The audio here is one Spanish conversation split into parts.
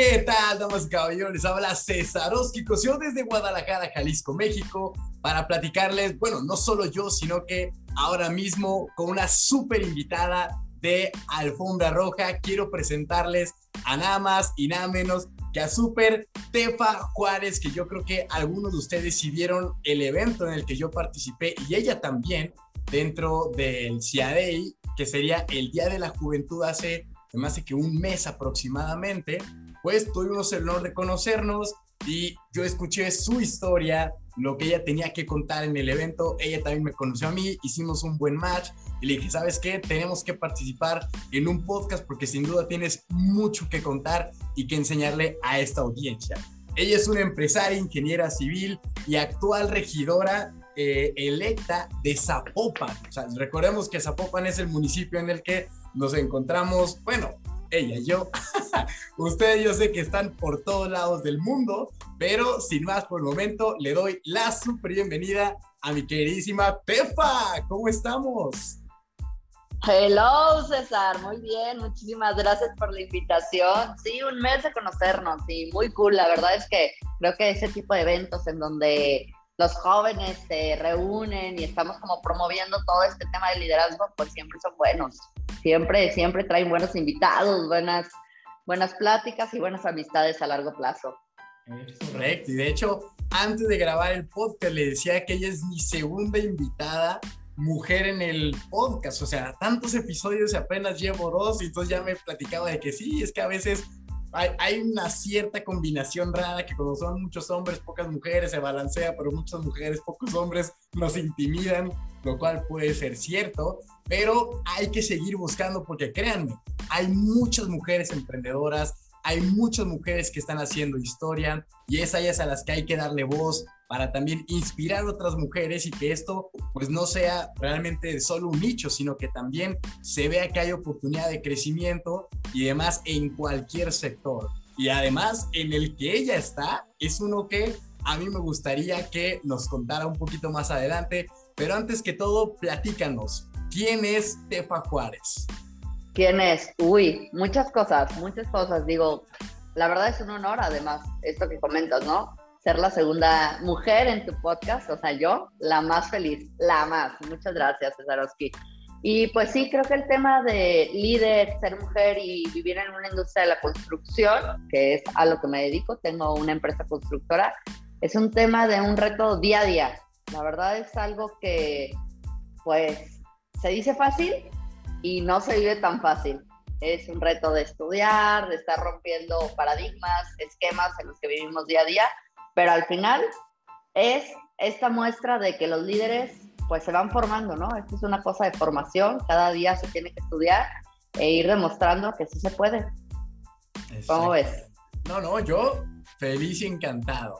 ¿Qué tal, damas y caballeros? Habla César Oski desde Guadalajara, Jalisco, México, para platicarles, bueno, no solo yo, sino que ahora mismo con una súper invitada de Alfombra Roja, quiero presentarles a nada más y nada menos que a Super Tefa Juárez, que yo creo que algunos de ustedes sí vieron el evento en el que yo participé y ella también dentro del CIADEI, que sería el Día de la Juventud hace más de que un mes aproximadamente, pues tuvimos el honor de conocernos y yo escuché su historia, lo que ella tenía que contar en el evento, ella también me conoció a mí, hicimos un buen match y le dije, ¿sabes qué? Tenemos que participar en un podcast porque sin duda tienes mucho que contar y que enseñarle a esta audiencia. Ella es una empresaria, ingeniera civil y actual regidora eh, electa de Zapopan. O sea, recordemos que Zapopan es el municipio en el que nos encontramos, bueno, ella yo. Ustedes yo sé que están por todos lados del mundo, pero sin más por el momento le doy la super bienvenida a mi queridísima Pefa. ¿Cómo estamos? Hello César, muy bien, muchísimas gracias por la invitación. Sí, un mes de conocernos y muy cool. La verdad es que creo que ese tipo de eventos en donde los jóvenes se reúnen y estamos como promoviendo todo este tema de liderazgo, pues siempre son buenos. Siempre, siempre traen buenos invitados, buenas, buenas pláticas y buenas amistades a largo plazo. Correcto. Y de hecho, antes de grabar el podcast, le decía que ella es mi segunda invitada mujer en el podcast. O sea, tantos episodios y apenas llevo dos, y entonces ya me platicaba de que sí, es que a veces hay, una cierta combinación rara que cuando son muchos hombres, pocas mujeres, se balancea, pero muchas mujeres, pocos hombres nos intimidan, lo cual puede ser cierto, pero hay que seguir buscando porque créanme, hay muchas mujeres emprendedoras, hay muchas mujeres que están haciendo historia y es a ellas a las que hay que darle voz para también inspirar a otras mujeres y que esto pues no sea realmente solo un nicho, sino que también se vea que hay oportunidad de crecimiento y demás en cualquier sector. Y además en el que ella está es uno que a mí me gustaría que nos contara un poquito más adelante, pero antes que todo, platícanos, ¿quién es Tefa Juárez? ¿Quién es? Uy, muchas cosas, muchas cosas. Digo, la verdad es un honor, además, esto que comentas, ¿no? Ser la segunda mujer en tu podcast, o sea, yo, la más feliz, la más. Muchas gracias, Cesarowski. Y pues sí, creo que el tema de líder, ser mujer y vivir en una industria de la construcción, que es a lo que me dedico, tengo una empresa constructora, es un tema de un reto día a día. La verdad es algo que, pues, se dice fácil, y no se vive tan fácil. Es un reto de estudiar, de estar rompiendo paradigmas, esquemas en los que vivimos día a día, pero al final es esta muestra de que los líderes pues se van formando, ¿no? Esto es una cosa de formación, cada día se tiene que estudiar e ir demostrando que sí se puede. ¿Cómo ves? No, no, yo feliz y encantado.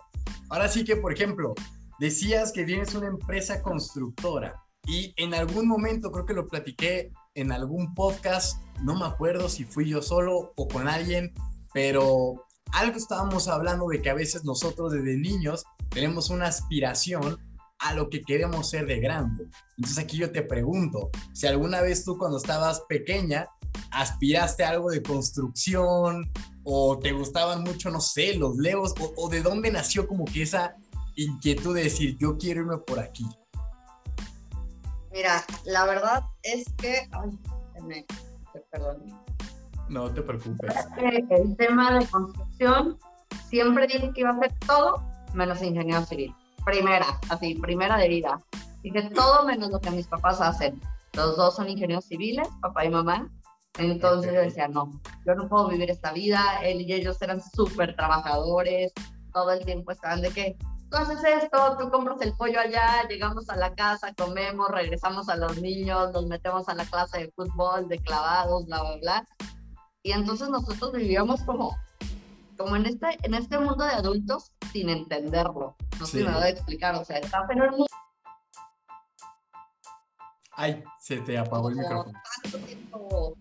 Ahora sí que, por ejemplo, decías que tienes una empresa constructora y en algún momento creo que lo platiqué en algún podcast, no me acuerdo si fui yo solo o con alguien, pero algo estábamos hablando de que a veces nosotros desde niños tenemos una aspiración a lo que queremos ser de grande. Entonces aquí yo te pregunto, si alguna vez tú cuando estabas pequeña aspiraste a algo de construcción o te gustaban mucho, no sé, los legos o, o de dónde nació como que esa inquietud de decir yo quiero irme por aquí. Mira, la verdad es que. Ay, perdón. No te preocupes. el tema de construcción siempre dije que iba a hacer todo menos ingeniero civil. Primera, así, primera de vida. Dije todo menos lo que mis papás hacen. Los dos son ingenieros civiles, papá y mamá. Entonces yo decía, no, yo no puedo vivir esta vida. Él y ellos eran súper trabajadores. Todo el tiempo estaban de que tú haces esto, tú compras el pollo allá, llegamos a la casa, comemos, regresamos a los niños, nos metemos a la clase de fútbol, de clavados, bla, bla, bla. Y entonces nosotros vivíamos como, como en, este, en este mundo de adultos sin entenderlo. No sé si me voy a explicar, o sea, está pero el mundo... Ay, se te apagó el micrófono. Tanto tiempo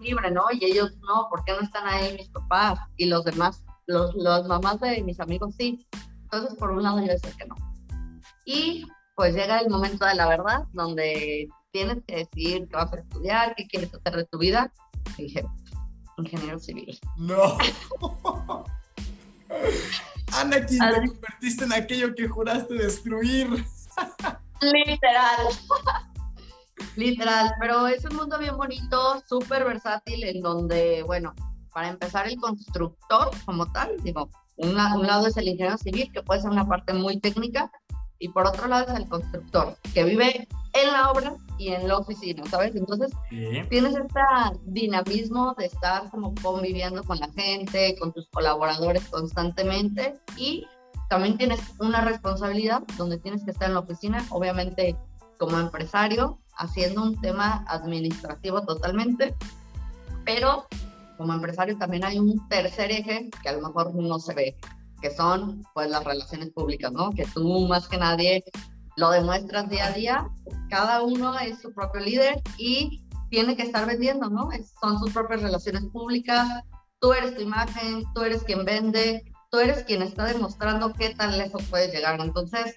libre, ¿no? Y ellos no, ¿por qué no están ahí mis papás? Y los demás, los, los mamás de mis amigos sí. Entonces, por un lado, yo decía que no. Y pues llega el momento de la verdad, donde tienes que decidir qué vas a estudiar, qué quieres hacer de tu vida. Y dije, ingeniero civil. No. Anakin, te convertiste en aquello que juraste destruir. Literal. Literal, pero es un mundo bien bonito, súper versátil, en donde, bueno, para empezar, el constructor como tal, digo, un lado es el ingeniero civil, que puede ser una parte muy técnica, y por otro lado es el constructor, que vive en la obra y en la oficina, ¿sabes? Entonces, tienes este dinamismo de estar como conviviendo con la gente, con tus colaboradores constantemente y también tienes una responsabilidad donde tienes que estar en la oficina, obviamente como empresario, haciendo un tema administrativo totalmente, pero como empresario también hay un tercer eje que a lo mejor no se ve, que son pues las relaciones públicas, ¿no? Que tú más que nadie lo demuestras día a día, cada uno es su propio líder y tiene que estar vendiendo, ¿no? son sus propias relaciones públicas, tú eres tu imagen, tú eres quien vende, tú eres quien está demostrando qué tan lejos puedes llegar. Entonces,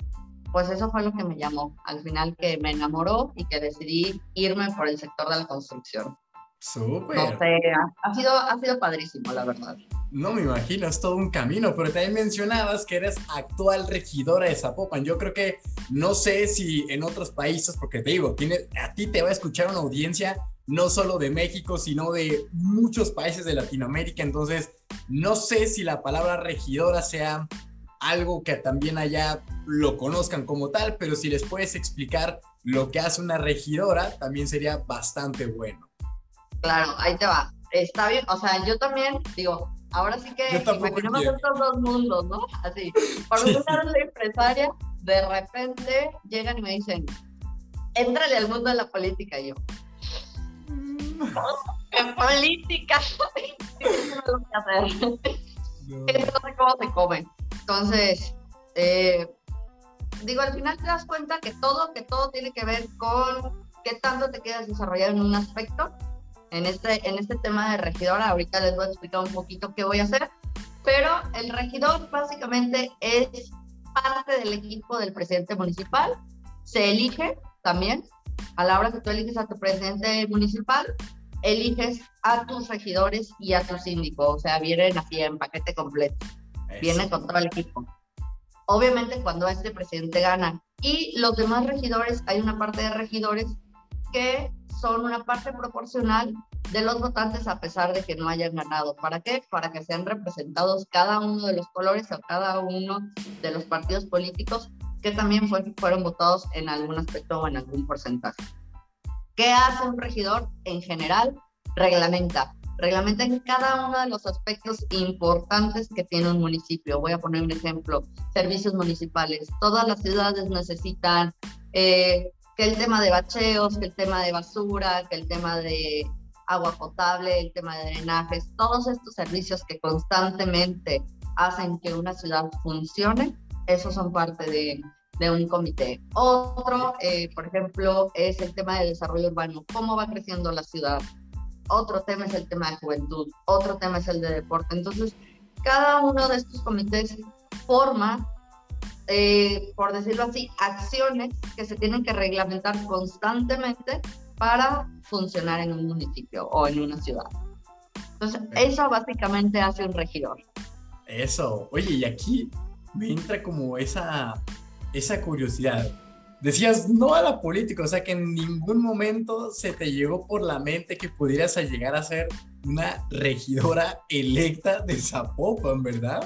pues eso fue lo que me llamó al final, que me enamoró y que decidí irme por el sector de la construcción. Súper. No sé, ha, sido, ha sido padrísimo, la verdad. No me imagino, es todo un camino, pero también mencionabas que eres actual regidora de Zapopan. Yo creo que no sé si en otros países, porque te digo, tiene, a ti te va a escuchar una audiencia no solo de México, sino de muchos países de Latinoamérica. Entonces, no sé si la palabra regidora sea algo que también allá lo conozcan como tal, pero si les puedes explicar lo que hace una regidora, también sería bastante bueno. Claro, ahí te va. Está bien, o sea, yo también digo, ahora sí que imaginemos estos dos mundos, ¿no? Así, por un lado la empresaria, de repente llegan y me dicen, éntrale al mundo de la política, y yo. ¿Qué política? no sé cómo se come. Entonces, eh, digo, al final te das cuenta que todo, que todo tiene que ver con qué tanto te quedas desarrollado en un aspecto en este, en este tema de regidor. Ahorita les voy a explicar un poquito qué voy a hacer, pero el regidor básicamente es parte del equipo del presidente municipal. Se elige también, a la hora que tú eliges a tu presidente municipal, eliges a tus regidores y a tu síndico, o sea, vienen así en paquete completo, vienen con todo el equipo. Obviamente cuando este presidente gana y los demás regidores, hay una parte de regidores que son una parte proporcional de los votantes a pesar de que no hayan ganado. ¿Para qué? Para que sean representados cada uno de los colores o cada uno de los partidos políticos que también fueron votados en algún aspecto o en algún porcentaje. ¿Qué hace un regidor? En general, reglamenta. Reglamenta en cada uno de los aspectos importantes que tiene un municipio. Voy a poner un ejemplo. Servicios municipales. Todas las ciudades necesitan eh, que el tema de bacheos, que el tema de basura, que el tema de agua potable, el tema de drenajes, todos estos servicios que constantemente hacen que una ciudad funcione, esos son parte de, de un comité. Otro, eh, por ejemplo, es el tema de desarrollo urbano, cómo va creciendo la ciudad. Otro tema es el tema de juventud, otro tema es el de deporte. Entonces, cada uno de estos comités forma eh, por decirlo así, acciones que se tienen que reglamentar constantemente para funcionar en un municipio o en una ciudad. Entonces, eso básicamente hace un regidor. Eso, oye, y aquí me entra como esa, esa curiosidad. Decías no a la política, o sea que en ningún momento se te llegó por la mente que pudieras llegar a ser una regidora electa de Zapopan, ¿verdad?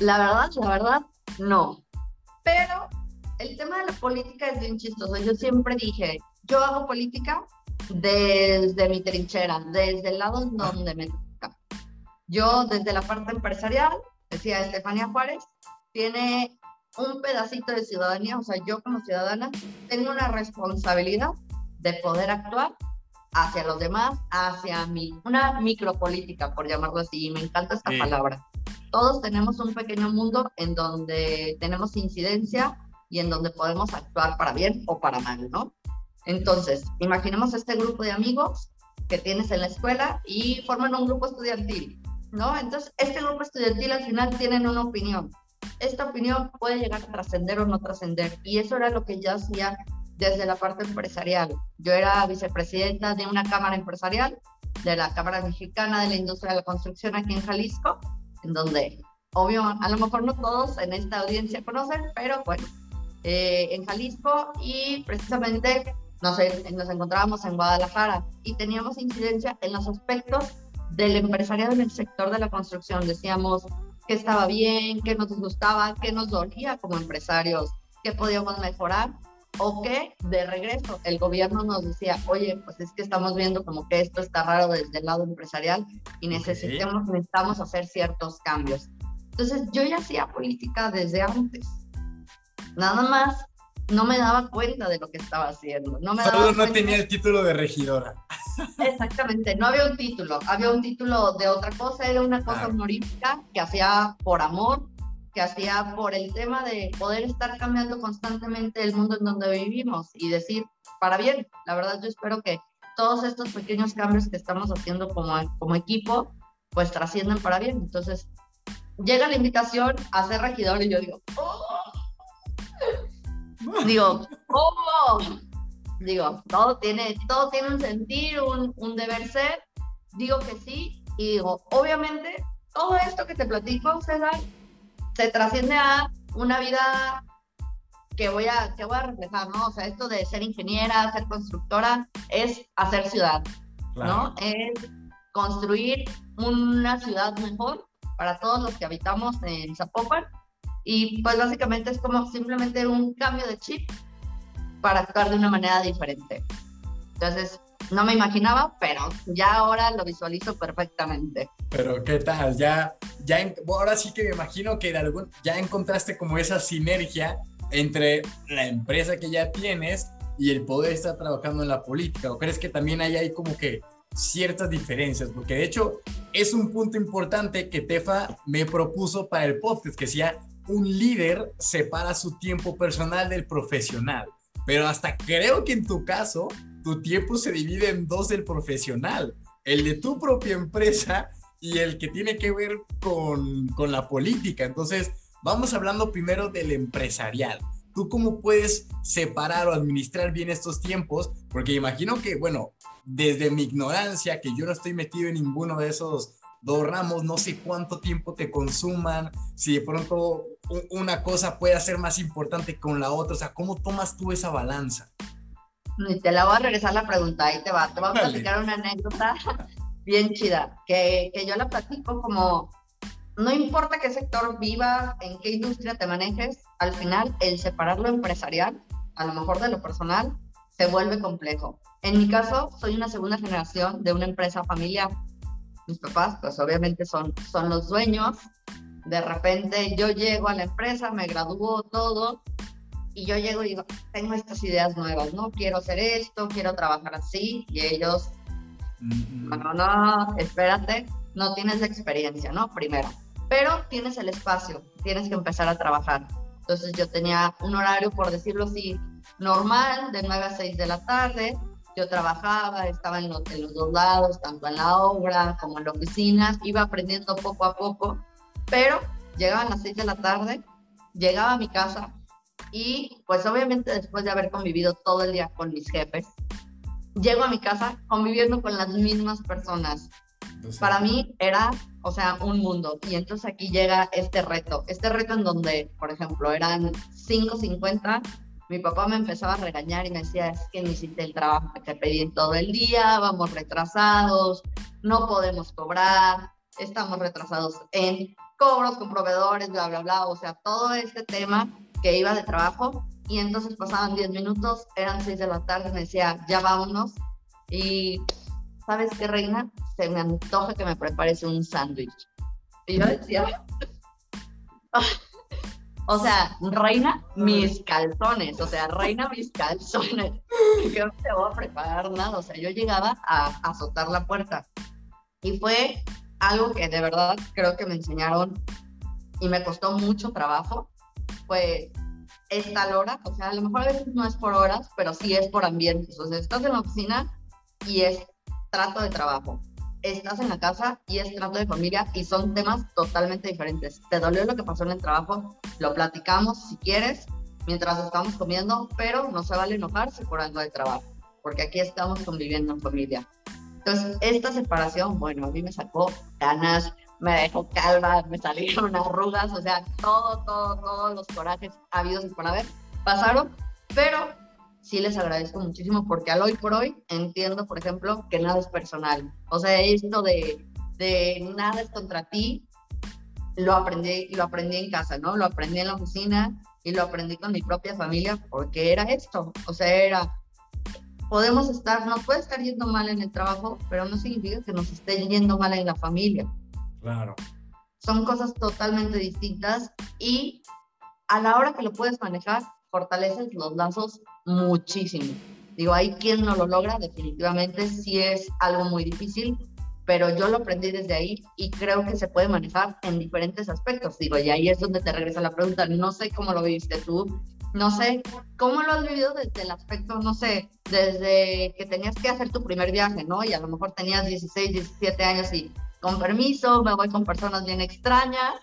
La verdad, la verdad, no. Pero el tema de la política es bien chistoso. Yo siempre dije, yo hago política desde mi trinchera, desde el lado donde me toca. Yo desde la parte empresarial, decía Estefania Juárez, tiene un pedacito de ciudadanía, o sea, yo como ciudadana tengo una responsabilidad de poder actuar hacia los demás, hacia mí, una micropolítica, por llamarlo así, y me encanta esta palabra todos tenemos un pequeño mundo en donde tenemos incidencia y en donde podemos actuar para bien o para mal, ¿no? Entonces, imaginemos este grupo de amigos que tienes en la escuela y forman un grupo estudiantil, ¿no? Entonces, este grupo estudiantil al final tienen una opinión. Esta opinión puede llegar a trascender o no trascender. Y eso era lo que yo hacía desde la parte empresarial. Yo era vicepresidenta de una cámara empresarial de la Cámara Mexicana de la Industria de la Construcción aquí en Jalisco, en donde, obvio, a lo mejor no todos en esta audiencia conocen, pero bueno, eh, en Jalisco y precisamente nos, nos encontrábamos en Guadalajara y teníamos incidencia en los aspectos del empresariado en el sector de la construcción. Decíamos qué estaba bien, qué nos gustaba, qué nos dolía como empresarios, qué podíamos mejorar o que de regreso el gobierno nos decía, oye, pues es que estamos viendo como que esto está raro desde el lado empresarial y necesitamos, necesitamos hacer ciertos cambios. Entonces yo ya hacía política desde antes. Nada más no me daba cuenta de lo que estaba haciendo. No me Solo no tenía el título de regidora. Exactamente, no había un título, había un título de otra cosa, era una cosa honorífica que hacía por amor, que hacía por el tema de poder estar cambiando constantemente el mundo en donde vivimos y decir, para bien, la verdad yo espero que todos estos pequeños cambios que estamos haciendo como, como equipo, pues trascienden para bien. Entonces, llega la invitación a ser regidor y yo digo, ¡oh! Digo, ¿cómo? Digo, todo tiene, todo tiene un sentir, un, un deber ser. Digo que sí y digo, obviamente, todo esto que te platico, César, se trasciende a una vida que voy a, que voy a reflejar, ¿no? O sea, esto de ser ingeniera, ser constructora, es hacer ciudad, ¿no? Es construir una ciudad mejor para todos los que habitamos en Zapopan y pues básicamente es como simplemente un cambio de chip para actuar de una manera diferente. Entonces, no me imaginaba, pero ya ahora lo visualizo perfectamente. Pero qué tal, ya, ya ahora sí que me imagino que algún, ya encontraste como esa sinergia entre la empresa que ya tienes y el poder estar trabajando en la política. ¿O crees que también hay ahí como que ciertas diferencias? Porque de hecho es un punto importante que Tefa me propuso para el podcast, que decía, un líder separa su tiempo personal del profesional. Pero hasta creo que en tu caso, tu tiempo se divide en dos del profesional. El de tu propia empresa y el que tiene que ver con, con la política. Entonces, vamos hablando primero del empresarial. ¿Tú cómo puedes separar o administrar bien estos tiempos? Porque imagino que, bueno, desde mi ignorancia, que yo no estoy metido en ninguno de esos dos ramos, no sé cuánto tiempo te consuman, si de pronto una cosa puede ser más importante con la otra, o sea, ¿cómo tomas tú esa balanza? Y te la voy a regresar la pregunta, ahí te va, te voy a platicar una anécdota bien chida, que, que yo la platico como, no importa qué sector vivas, en qué industria te manejes, al final el separar lo empresarial, a lo mejor de lo personal, se vuelve complejo. En mi caso, soy una segunda generación de una empresa familiar mis papás, pues obviamente son, son los dueños. De repente yo llego a la empresa, me gradúo todo y yo llego y digo, tengo estas ideas nuevas, ¿no? Quiero hacer esto, quiero trabajar así y ellos, no, no, no, espérate, no tienes la experiencia, ¿no? Primero, pero tienes el espacio, tienes que empezar a trabajar. Entonces yo tenía un horario, por decirlo así, normal, de 9 a 6 de la tarde, yo trabajaba, estaba en los, en los dos lados, tanto en la obra como en la oficina, iba aprendiendo poco a poco, pero llegaban las seis de la tarde, llegaba a mi casa y pues obviamente después de haber convivido todo el día con mis jefes, llego a mi casa conviviendo con las mismas personas. Para mí era, o sea, un mundo. Y entonces aquí llega este reto, este reto en donde, por ejemplo, eran 5.50 mi papá me empezaba a regañar y me decía, es que no hiciste el trabajo que te pedí todo el día, vamos retrasados, no podemos cobrar, estamos retrasados en cobros con proveedores, bla, bla, bla, o sea, todo este tema que iba de trabajo y entonces pasaban 10 minutos, eran 6 de la tarde, me decía, ya vámonos y ¿sabes qué, reina? Se me antoja que me prepares un sándwich. Y yo decía, o sea, reina mis calzones, o sea, reina mis calzones. Yo no te voy a preparar nada, o sea, yo llegaba a, azotar la puerta. Y fue algo que de verdad creo que me enseñaron y me costó mucho trabajo. Fue esta hora, o sea, a lo mejor a veces no es por horas, pero sí es por ambientes. O sea, estás en la oficina y es trato de trabajo estás en la casa y es trato de familia y son temas totalmente diferentes. Te dolió lo que pasó en el trabajo, lo platicamos si quieres mientras estamos comiendo, pero no se vale enojarse por algo de trabajo, porque aquí estamos conviviendo en familia. Entonces, esta separación, bueno, a mí me sacó ganas, me dejó calva, me salieron arrugas, o sea, todo, todo, todos los corajes habidos y por haber pasaron, pero sí les agradezco muchísimo porque al hoy por hoy entiendo, por ejemplo, que nada es personal. O sea, esto de, de nada es contra ti, lo aprendí, lo aprendí en casa, ¿no? Lo aprendí en la oficina y lo aprendí con mi propia familia porque era esto, o sea, era podemos estar, nos puede estar yendo mal en el trabajo, pero no significa que nos esté yendo mal en la familia. Claro. Son cosas totalmente distintas y a la hora que lo puedes manejar, fortaleces los lazos muchísimo. Digo, hay quien no lo logra, definitivamente sí es algo muy difícil, pero yo lo aprendí desde ahí y creo que se puede manejar en diferentes aspectos. Digo, y ahí es donde te regresa la pregunta, no sé cómo lo viste tú, no sé, ¿cómo lo has vivido desde el aspecto, no sé, desde que tenías que hacer tu primer viaje, ¿no? Y a lo mejor tenías 16, 17 años y con permiso, me voy con personas bien extrañas,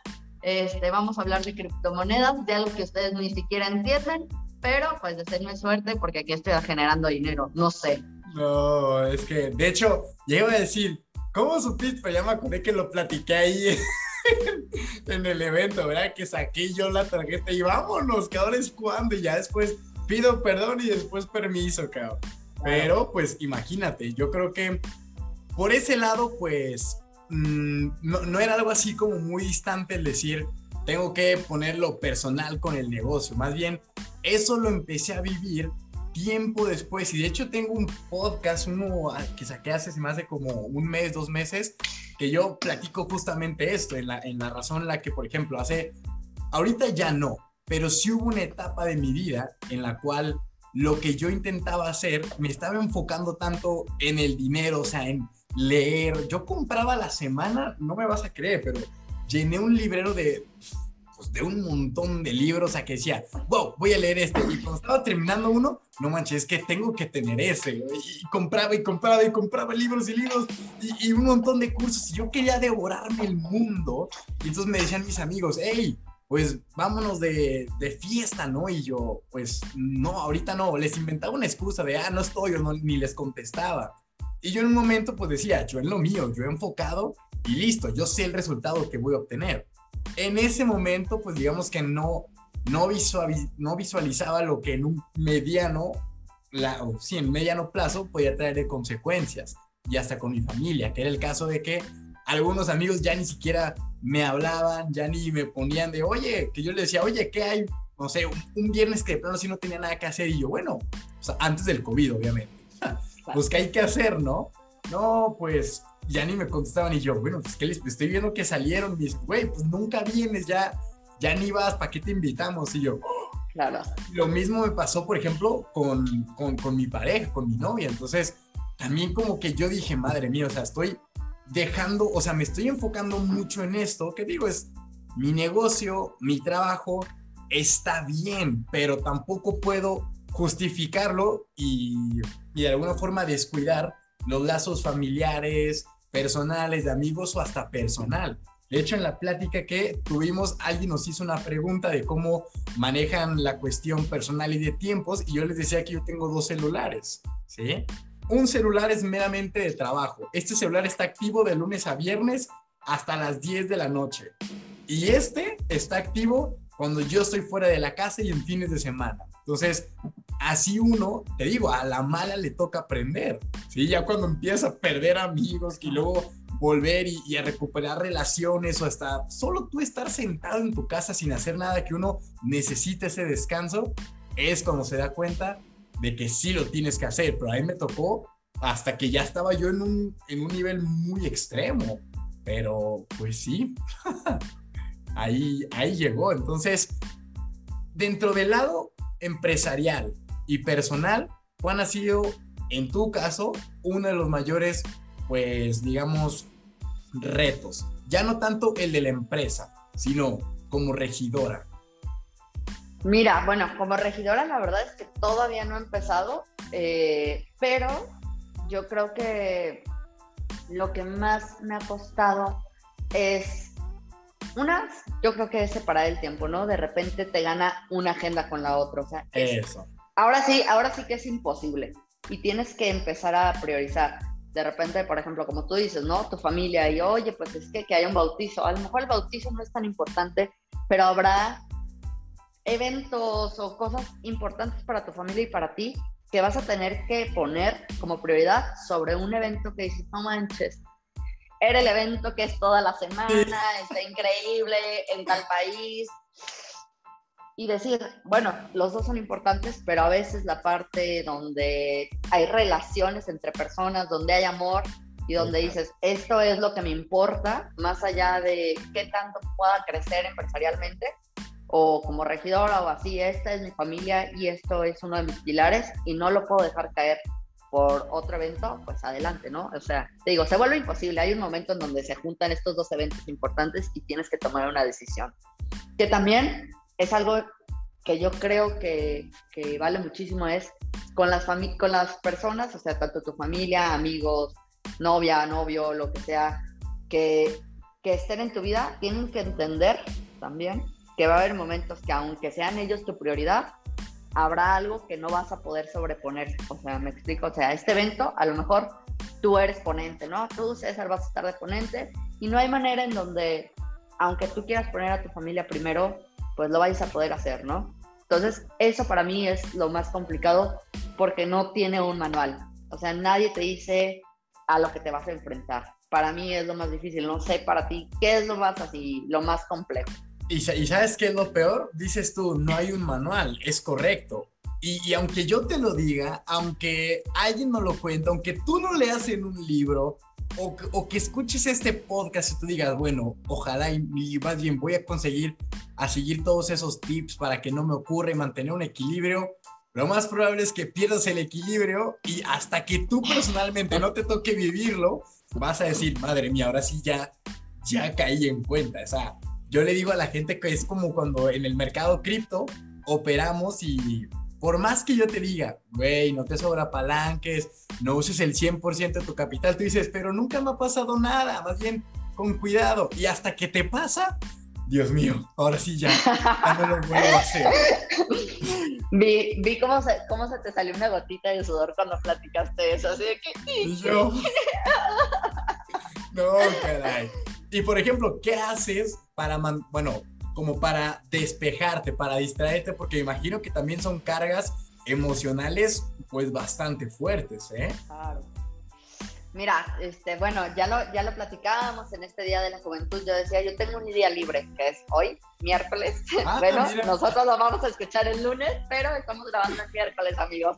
este, vamos a hablar de criptomonedas, de algo que ustedes ni siquiera entienden, pero pues deseenme suerte porque aquí estoy generando dinero, no sé. No, es que, de hecho, llego a decir, ¿cómo supiste? Ya me acordé que lo platiqué ahí en el evento, ¿verdad? Que saqué yo la tarjeta y vámonos, que ahora es cuando, y ya después pido perdón y después permiso, cabrón. Pero, pues, imagínate, yo creo que por ese lado, pues, mm, no, era algo así como muy distante el decir, tengo que ponerlo personal con el negocio. Más bien, eso lo empecé a vivir tiempo después. Y de hecho tengo un podcast, uno que saqué hace, me hace como un mes, dos meses, que yo platico justamente esto, en la, en la razón en la que, por ejemplo, hace, ahorita ya no, pero sí hubo una etapa de mi vida en la cual lo que yo intentaba hacer me estaba enfocando tanto en el dinero, o sea, en leer. Yo compraba la semana, no me vas a creer, pero llené un librero de pues, de un montón de libros a que decía, wow, voy a leer este. Y cuando estaba terminando uno, no manches, es que tengo que tener ese. Y compraba y compraba y compraba libros y libros y, un montón de cursos. Y yo quería devorarme el mundo. Y entonces me decían mis amigos, hey, pues vámonos de, de, fiesta, ¿no? Y yo, pues no, ahorita no. Les inventaba una excusa de, ah, no estoy, o ni les contestaba. Y yo en un momento, pues decía, yo en lo mío, yo he enfocado y listo, yo sé el resultado que voy a obtener en ese momento, pues digamos que no, no, no visualizaba lo que en un mediano, la, o sí, en mediano plazo podía traer consecuencias, y hasta con mi familia, que era el caso de que algunos amigos ya ni siquiera me hablaban, ya ni me ponían de, oye, que yo les decía, oye, ¿qué hay? No sé, un, viernes que de plano sí no tenía nada que hacer, y yo, bueno, o sea, antes del COVID, obviamente, pues, ¿qué hay que hacer, no? No, pues ya ni me contestaban y yo, bueno, pues que les estoy viendo que salieron, mis, güey, pues nunca vienes, ya, ya ni vas, ¿para qué te invitamos? Y yo, claro. Lo mismo me pasó, por ejemplo, con, con, con mi pareja, con mi novia, entonces también como que yo dije, madre mía, o sea, estoy dejando, o sea, me estoy enfocando mucho en esto, que digo, es mi negocio, mi trabajo, está bien, pero tampoco puedo justificarlo y, y de alguna forma descuidar los lazos familiares, personales, de amigos o hasta personal. De hecho, en la plática que tuvimos, alguien nos hizo una pregunta de cómo manejan la cuestión personal y de tiempos, y yo les decía que yo tengo dos celulares, ¿sí? Un celular es meramente de trabajo. Este celular está activo de lunes a viernes hasta las 10 de la noche. Y este está activo cuando yo estoy fuera de la casa y en fines de semana. Entonces, así uno, te digo, a la mala le toca aprender, ¿sí? Ya cuando empieza a perder amigos y luego volver y, a recuperar relaciones o hasta solo tú estar sentado en tu casa sin hacer nada que uno necesite ese descanso, es cuando se da cuenta de que sí lo tienes que hacer, pero a mí me tocó hasta que ya estaba yo en un, en un nivel muy extremo, pero pues sí, ahí, ahí llegó, entonces, dentro del lado empresarial, y personal, ¿cuál ha sido, en tu caso, uno de los mayores, pues, digamos, retos? Ya no tanto el de la empresa, sino como regidora. Mira, bueno, como regidora la verdad es que todavía no he empezado, eh, pero yo creo que lo que más me ha costado es, una, yo creo que es separar el tiempo, ¿no? De repente te gana una agenda con la otra, o sea, eso ahora sí, ahora sí que es imposible y tienes que empezar a priorizar. de repente, por ejemplo, como tú dices, ¿no? Tu familia y, oye, pues es que, que haya un bautizo. A lo mejor el bautizo no es tan importante, pero habrá eventos o cosas importantes para tu familia y para ti que vas a tener que poner como prioridad sobre un evento que dices, no manches, era el evento que es toda la semana, está increíble en tal país. Y decir, bueno, los dos son importantes, pero a veces la parte donde hay relaciones entre personas, donde hay amor y donde dices, esto es lo que me importa, más allá de qué tanto pueda crecer empresarialmente, o como regidora o así, esta es mi familia y esto es uno de mis pilares y no lo puedo dejar caer por otro evento, pues adelante, ¿no? O sea, te digo, se vuelve imposible. Hay un momento en donde se juntan estos dos eventos importantes y tienes que tomar una decisión. Que también es algo que yo creo que, que vale muchísimo, es con las, con las personas, o sea, tanto tu familia, amigos, novia, novio, lo que sea, que, que estén en tu vida, tienen que entender también que va a haber momentos que aunque sean ellos tu prioridad, habrá algo que no vas a poder sobreponer. O sea, me explico, o sea, este evento a lo mejor tú eres ponente, ¿no? Tú, César, vas a estar de ponente y no hay manera en donde, aunque tú quieras poner a tu familia primero, pues lo vayas a poder hacer, ¿no? Entonces, eso para mí es lo más complicado porque no tiene un manual. O sea, nadie te dice a lo que te vas a enfrentar. Para mí es lo más difícil. No sé para ti qué es lo más así, lo más complejo. Y, sabes qué es lo peor? Dices tú, no hay un manual, es correcto. Y, aunque yo te lo diga, aunque alguien no lo cuenta, aunque tú no leas en un libro, o, que escuches este podcast y tú digas, bueno, ojalá y, más bien voy a conseguir a seguir todos esos tips para que no me ocurra y mantener un equilibrio, lo más probable es que pierdas el equilibrio y hasta que tú personalmente no te toque vivirlo, vas a decir, madre mía, ahora sí ya, ya caí en cuenta. O sea, yo le digo a la gente que es como cuando en el mercado cripto operamos y por más que yo te diga, güey, no te sobra palanques, no uses el 100% de tu capital, tú dices, pero nunca me ha pasado nada, más bien con cuidado. Y hasta que te pasa, Dios mío, ahora sí ya, ya no lo vuelvo a hacer. Vi, vi cómo, se, cómo se te salió una gotita de sudor cuando platicaste eso, así de que... Yo... No, caray. Y por ejemplo, ¿qué haces para, bueno, como para despejarte, para distraerte? Porque imagino que también son cargas emocionales pues bastante fuertes, ¿eh? Claro. Mira, este, bueno, ya lo, ya lo platicábamos en este Día de la Juventud. Yo decía, yo tengo un día libre, que es hoy, miércoles. Ah, bueno, nosotros lo vamos a escuchar el lunes, pero estamos grabando el miércoles, amigos.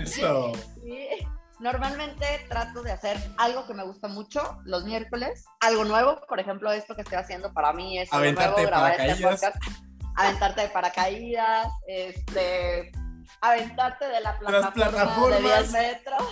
Eso. Normalmente trato de hacer algo que me gusta mucho los miércoles, algo nuevo, por ejemplo, esto que estoy haciendo para mí es algo nuevo, grabar este podcast, aventarte de paracaídas, este, aventarte de la plataforma de 10 metros.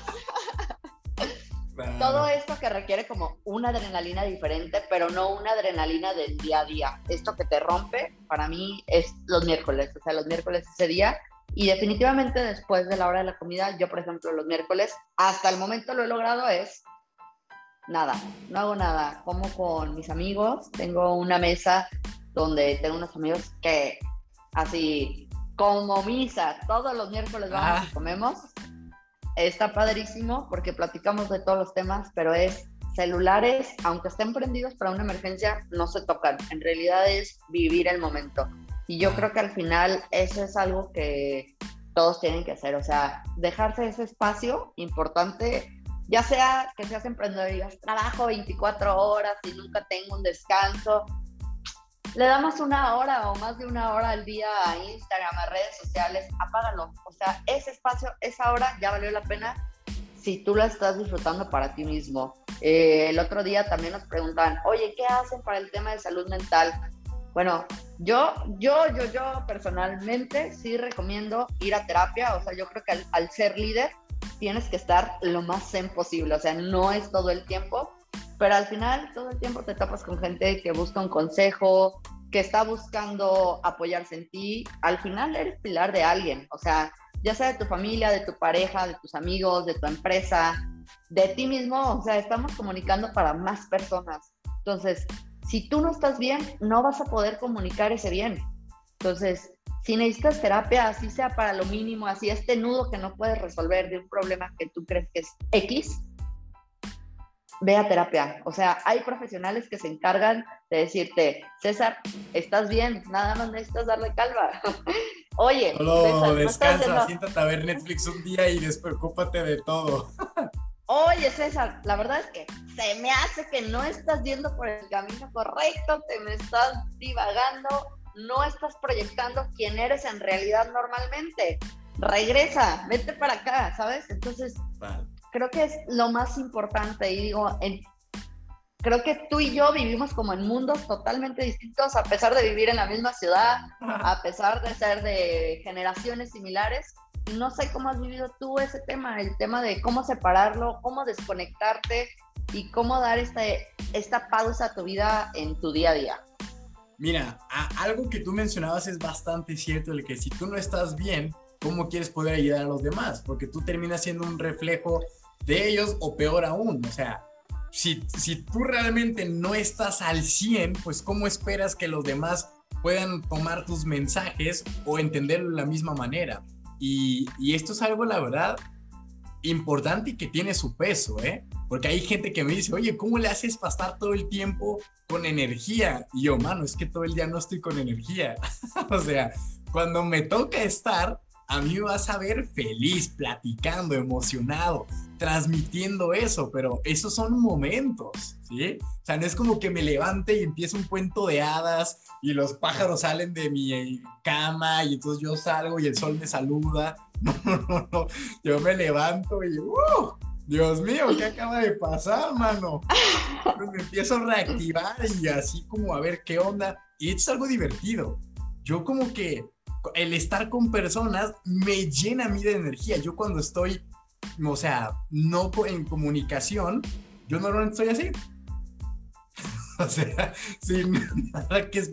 Todo esto que requiere como una adrenalina diferente, pero no una adrenalina del día a día. Esto que te rompe, para mí es los miércoles, o sea, los miércoles ese día y definitivamente después de la hora de la comida, yo por ejemplo los miércoles, hasta el momento lo he logrado es nada, no hago nada. Como con mis amigos, tengo una mesa donde tengo unos amigos que así como misa, todos los miércoles vamos y ah. comemos. Está padrísimo porque platicamos de todos los temas, pero es celulares, aunque estén prendidos para una emergencia, no se tocan. En realidad es vivir el momento. Y yo creo que al final eso es algo que todos tienen que hacer, o sea, dejarse ese espacio importante, ya sea que seas emprendedor y digas, trabajo 24 horas y nunca tengo un descanso, le damos una hora o más de una hora al día a Instagram, a redes sociales, apágalo. O sea, ese espacio, esa hora ya valió la pena si tú la estás disfrutando para ti mismo. Eh, el otro día también nos preguntaban, oye, ¿qué hacen para el tema de salud mental? Bueno, yo, yo, yo, yo personalmente sí recomiendo ir a terapia, o sea, yo creo que al, ser líder tienes que estar lo más zen posible, o sea, no es todo el tiempo, pero al final todo el tiempo te tapas con gente que busca un consejo, que está buscando apoyarse en ti, al final eres pilar de alguien, o sea, ya sea de tu familia, de tu pareja, de tus amigos, de tu empresa, de ti mismo, o sea, estamos comunicando para más personas. Entonces, si tú no estás bien, no vas a poder comunicar ese bien. Entonces, si necesitas terapia, así sea para lo mínimo, así este nudo que no puedes resolver de un problema que tú crees que es X, ve a terapia. O sea, hay profesionales que se encargan de decirte, César, estás bien, nada más necesitas darle calma. Oye, Solo descansa, siéntate a ver Netflix un día y despreocúpate de todo. Oye, César, la verdad es que se me hace que no estás yendo por el camino correcto, te me estás divagando, no estás proyectando quién eres en realidad normalmente. Regresa, vete para acá, ¿sabes? Entonces, creo que es lo más importante y digo, creo que tú y yo vivimos como en mundos totalmente distintos a pesar de vivir en la misma ciudad, a pesar de ser de generaciones similares. No sé cómo has vivido tú ese tema, el tema de cómo separarlo, cómo desconectarte y cómo dar este, esta pausa a tu vida en tu día a día. Mira, algo que tú mencionabas es bastante cierto, el que si tú no estás bien, ¿cómo quieres poder ayudar a los demás? Porque tú terminas siendo un reflejo de ellos o peor aún, o sea, si, si tú realmente no estás al 100, pues ¿cómo esperas que los demás puedan tomar tus mensajes o entenderlo de la misma manera? Y, esto es algo, la verdad, importante y que tiene su peso, ¿eh? Porque hay gente que me dice, oye, ¿cómo le haces pasar todo el tiempo con energía? Y yo, mano, es que todo el día no estoy con energía. o sea, cuando me toca estar, a mí me vas a ver feliz, platicando, emocionado, transmitiendo eso, pero esos son momentos, ¿sí? O sea, no es como que me levante y empiece un cuento de hadas y los pájaros salen de mi cama y entonces yo salgo y el sol me saluda. No, no, no, yo me levanto y ¡uh! Dios mío, ¿qué acaba de pasar, mano? Pues me empiezo a reactivar y así como a ver qué onda. Y es algo divertido. Yo como que el estar con personas me llena a mí de energía. Yo cuando estoy, o sea, no en comunicación, yo normalmente estoy así. o sea, sin nada, que,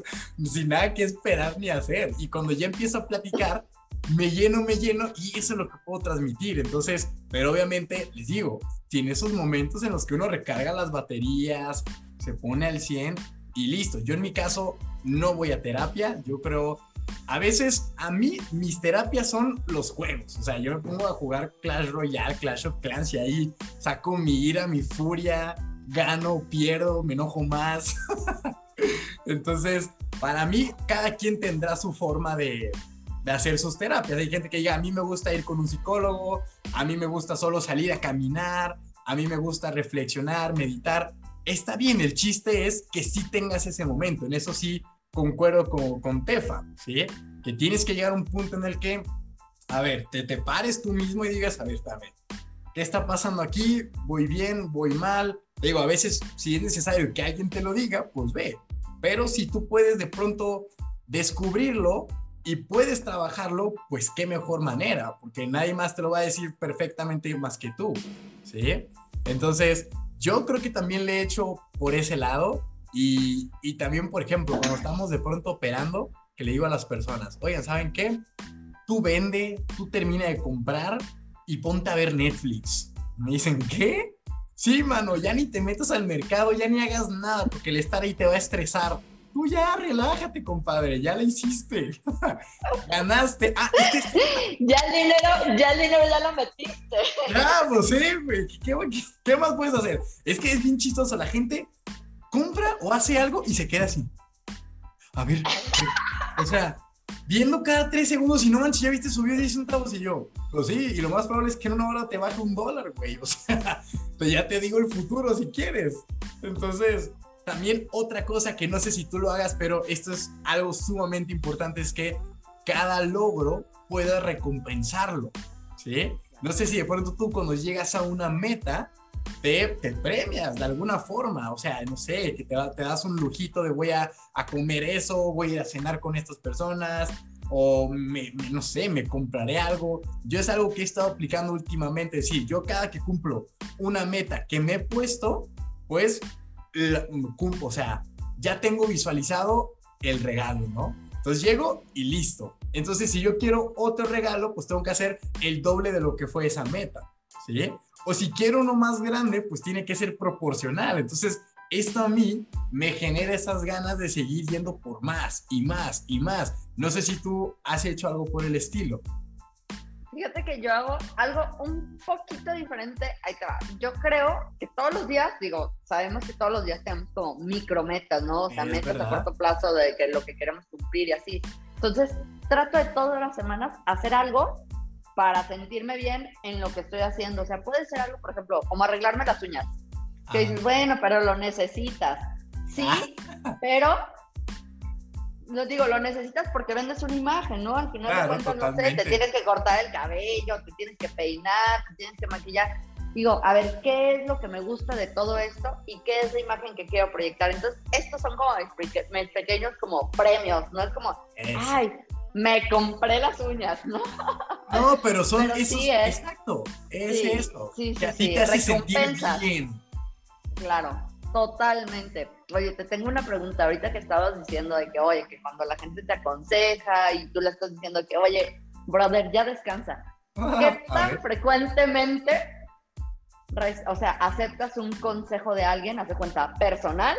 sin nada que esperar ni hacer. Y cuando ya empiezo a platicar, me lleno, me lleno y eso es lo que puedo transmitir. Entonces, pero obviamente les digo, tiene esos momentos en los que uno recarga las baterías, se pone al 100 y listo. Yo en mi caso no voy a terapia, yo creo a veces a mí mis terapias son los juegos. O sea, yo me pongo a jugar Clash Royale, Clash of Clans y ahí saco mi ira, mi furia, gano, pierdo, me enojo más. Entonces, para mí, cada quien tendrá su forma de, de hacer sus terapias. Hay gente que diga, a mí me gusta ir con un psicólogo, a mí me gusta solo salir a caminar, a mí me gusta reflexionar, meditar. Está bien, el chiste es que sí tengas ese momento. En eso sí, concuerdo con, con Tefa, ¿sí? Que tienes que llegar a un punto en el que, a ver, te, te pares tú mismo y digas, a ver, a ver, ¿qué está pasando aquí? ¿Voy bien? ¿Voy mal? Te digo, a veces, si es necesario que alguien te lo diga, pues ve. Pero si tú puedes de pronto descubrirlo y puedes trabajarlo, pues qué mejor manera, porque nadie más te lo va a decir perfectamente más que tú, ¿sí? Entonces, yo creo que también le he hecho por ese lado y, y también, por ejemplo, cuando estamos de pronto operando, que le digo a las personas, oigan, ¿saben qué? Tú vende, tú termina de comprar y ponte a ver Netflix. Me dicen, ¿qué? Sí, mano, ya ni te metas al mercado, ya ni hagas nada, porque el estar ahí te va a estresar. Tú ya relájate, compadre, ya la hiciste. Ganaste. Ah, ya el dinero, ya el dinero ya lo metiste. Pues sí, güey. ¿Qué, qué, más puedes hacer? Es que es bien chistoso. La gente compra o hace algo y se queda así. A ver, o sea, viendo cada tres segundos y no manches, ya viste, subió 10 centavos y yo, pues sí, y lo más probable es que en una hora te baje un dólar, güey, o sea, pues ya te digo el futuro si quieres. Entonces, también otra cosa que no sé si tú lo hagas, pero esto es algo sumamente importante, es que cada logro pueda recompensarlo, ¿sí? No sé si de pronto tú cuando llegas a una meta, te, premias de alguna forma, o sea, no sé, que te, das un lujito de voy a, comer eso, voy a cenar con estas personas, o no sé, me compraré algo. Yo es algo que he estado aplicando últimamente, es decir, yo cada que cumplo una meta que me he puesto, pues, o sea, ya tengo visualizado el regalo, ¿no? Entonces llego y listo. Entonces, si yo quiero otro regalo, pues tengo que hacer el doble de lo que fue esa meta, ¿sí? O si quiero uno más grande, pues tiene que ser proporcional. Entonces, esto a mí me genera esas ganas de seguir yendo por más y más y más. No sé si tú has hecho algo por el estilo. Fíjate que yo hago algo un poquito diferente. Ahí te va. Yo creo que todos los días, digo, sabemos que todos los días tenemos como micrometas, ¿no? O sea, metas a corto plazo de que lo que queremos cumplir y así. Entonces, trato de todas las semanas hacer algo para sentirme bien en lo que estoy haciendo. O sea, puede ser algo, por ejemplo, como arreglarme las uñas. Que dices, bueno, pero lo necesitas. Sí, ah. pero lo digo, lo necesitas porque vendes una imagen, ¿no? Al final de cuentas, no sé, te tienes que cortar el cabello, te tienes que peinar, te tienes que maquillar. Digo, a ver, ¿qué es lo que me gusta de todo esto y qué es la imagen que quiero proyectar? Entonces, estos son como mis pequeños como premios, no es como, ay, me compré las uñas, ¿no? No, pero son esos, exacto, es eso, sí, que a ti te hace sentir bien. Claro, totalmente. Oye, te tengo una pregunta ahorita que estabas diciendo de que, oye, que cuando la gente te aconseja y tú le estás diciendo que, oye, brother, ya descansa. ¿Qué tan frecuentemente, o sea, aceptas un consejo de alguien, hace cuenta, personal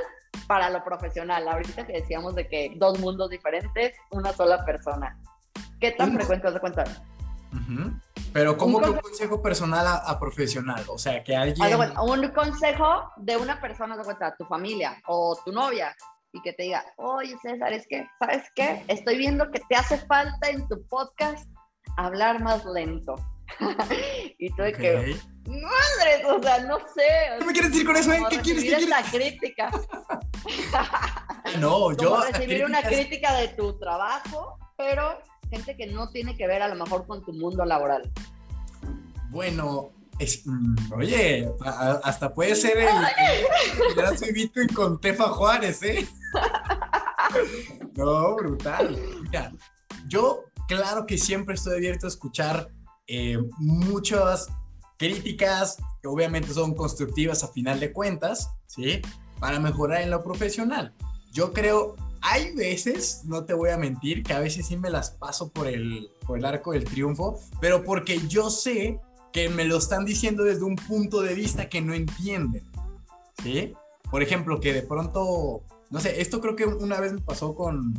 para lo profesional? Ahorita que decíamos de que dos mundos diferentes, una sola persona. ¿Qué tan frecuente hace cuenta? Pero ¿cómo un que un consejo personal a, profesional? O sea, que alguien... un consejo de una persona, de cuenta, tu familia o tu novia, y que te diga, oye César, es que, ¿sabes qué? Estoy viendo que te hace falta en tu podcast hablar más lento. y tú de que, madre, o sea, no sé. ¿Qué me quieres decir con eso? Eh? ¿Qué quieres decir? esa crítica. no, yo... recibir una crítica de tu trabajo, pero gente que no tiene que ver a lo mejor con tu mundo laboral? Bueno, es, mm, oye, hasta puede ser el, gran Bitcoin con Tefa Juárez, ¿eh? No, brutal. Mira, yo claro que siempre estoy abierto a escuchar eh, muchas críticas que obviamente son constructivas a final de cuentas, ¿sí? Para mejorar en lo profesional. Yo creo hay veces, no te voy a mentir, que a veces sí me las paso por el, por el arco del triunfo, pero porque yo sé que me lo están diciendo desde un punto de vista que no entienden. ¿Sí? Por ejemplo, que de pronto, no sé, esto creo que una vez me pasó con,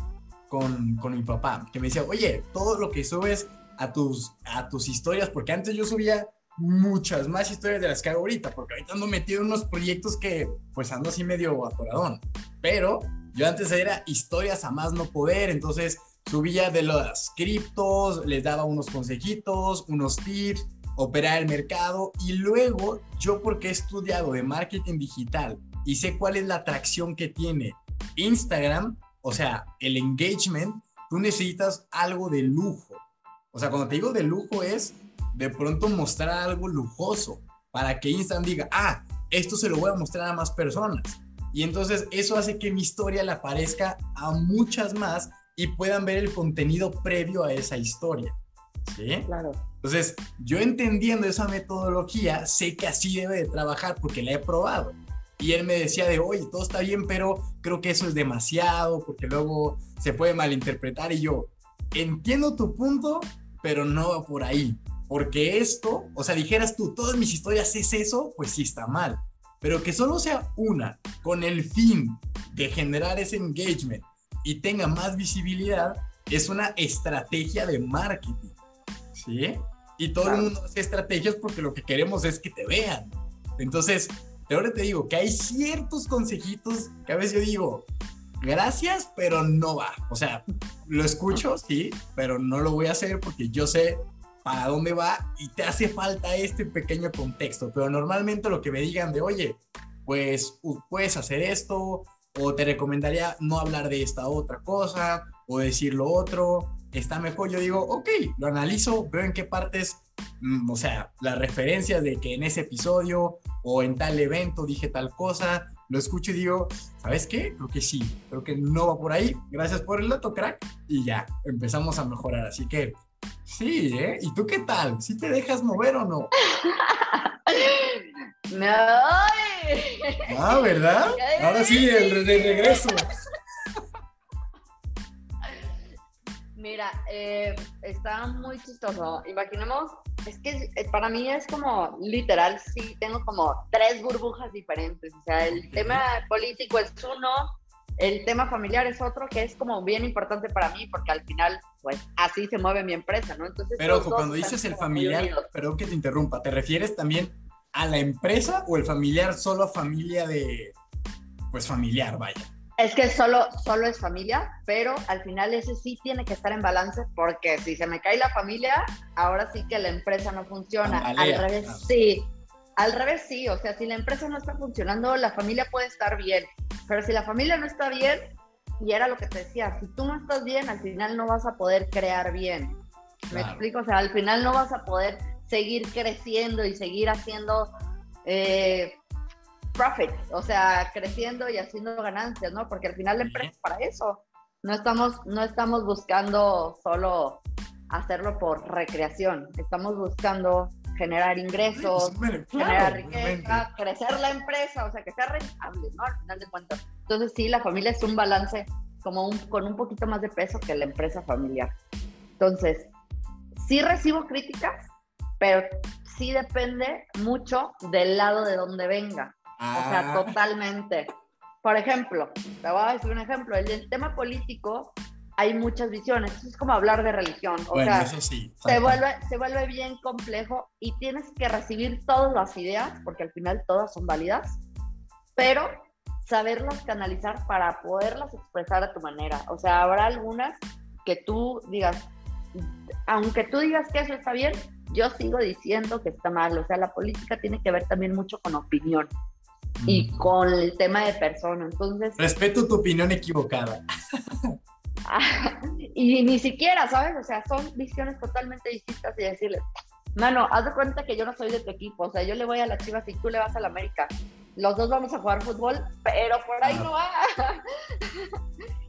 con, con mi papá, que me decía, oye, todo lo que subes a tus, a tus historias, porque antes yo subía muchas más historias de las que hago ahorita, porque ahorita ando metido en unos proyectos que pues ando así medio atoradón, pero yo antes era historias a más no poder, entonces subía de las criptos, les daba unos consejitos, unos tips, operar el mercado y luego yo porque he estudiado de marketing digital y sé cuál es la atracción que tiene Instagram, o sea, el engagement, tú necesitas algo de lujo. O sea, cuando te digo de lujo es de pronto mostrar algo lujoso para que Instagram diga, ah, esto se lo voy a mostrar a más personas. Y entonces eso hace que mi historia le aparezca a muchas más y puedan ver el contenido previo a esa historia. ¿Sí? Claro. Entonces, yo entendiendo esa metodología, sé que así debe de trabajar porque la he probado. Y él me decía de, oye, todo está bien, pero creo que eso es demasiado porque luego se puede malinterpretar. Y yo, entiendo tu punto, pero no va por ahí. Porque esto, o sea, dijeras tú, todas mis historias es eso, pues sí está mal pero que solo sea una con el fin de generar ese engagement y tenga más visibilidad, es una estrategia de marketing, ¿sí? Y todo el mundo hace estrategias porque lo que queremos es que te vean. Entonces, ahora te digo que hay ciertos consejitos que a veces yo digo, gracias, pero no va. O sea, lo escucho, sí, pero no lo voy a hacer porque yo sé para dónde va y te hace falta este pequeño contexto. Pero normalmente lo que me digan de, oye, pues puedes hacer esto, o te recomendaría no hablar de esta otra cosa, o decir lo otro, está mejor. Yo digo, ok, lo analizo, veo en qué partes, mm, o sea, las referencias de que en ese episodio o en tal evento dije tal cosa, lo escucho y digo, ¿sabes qué? Creo que sí, creo que no va por ahí. Gracias por el dato, crack. Y ya, empezamos a mejorar. Así que Sí, ¿eh? ¿Y tú qué tal? ¿Sí te dejas mover o no? no. Ah, ¿verdad? Ahora sí, el de regreso. Mira, eh, está muy chistoso. Imaginemos, es que eh, para mí es como literal, sí, tengo como tres burbujas diferentes. O sea, el tema político es uno, el tema familiar es otro que es como bien importante para mí porque al final pues así se mueve mi empresa, ¿no? Entonces, pero cuando dices el familiar, perdón que te interrumpa, ¿te refieres también a la empresa o el familiar solo a familia de, pues familiar, vaya? Es que solo, solo es familia, pero al final ese sí tiene que estar en balance porque si se me cae la familia, ahora sí que la empresa no funciona. al revés, sí. Al revés, sí. O sea, si la empresa no está funcionando, la familia puede estar bien. Pero si la familia no está bien, y era lo que te decía, si tú no estás bien, al final no vas a poder crear bien. ¿Me explico? O sea, al final no vas a poder seguir creciendo y seguir haciendo eh, profits, o sea, creciendo y haciendo ganancias, ¿no? Porque al final la empresa es para eso. No estamos, no estamos buscando solo hacerlo por recreación, estamos buscando generar ingresos, generar riqueza, crecer la empresa, o sea, que sea rentable, ¿no? Al final de cuentas. Entonces sí, la familia es un balance como un, con un poquito más de peso que la empresa familiar. Entonces, sí recibo críticas, pero sí depende mucho del lado de donde venga. O sea, ah. totalmente. Por ejemplo, te voy a decir un ejemplo. En el tema político hay muchas visiones. es como hablar de religión. O sea, eso sí, se, vuelve, se vuelve bien complejo y tienes que recibir todas las ideas, porque al final todas son válidas, pero saberlas canalizar para poderlas expresar a tu manera. O sea, habrá algunas que tú digas, aunque tú digas que eso está bien, yo sigo diciendo que está mal. O sea, la política tiene que ver también mucho con opinión y con el tema de persona. Entonces. Respeto tu opinión equivocada. y ni siquiera, ¿sabes? O sea, son visiones totalmente distintas y decirles, mano, haz de cuenta que yo no soy de tu equipo. O sea, yo le voy a la Chivas y tú le vas a la América. Los dos vamos a jugar fútbol, pero por ahí no va.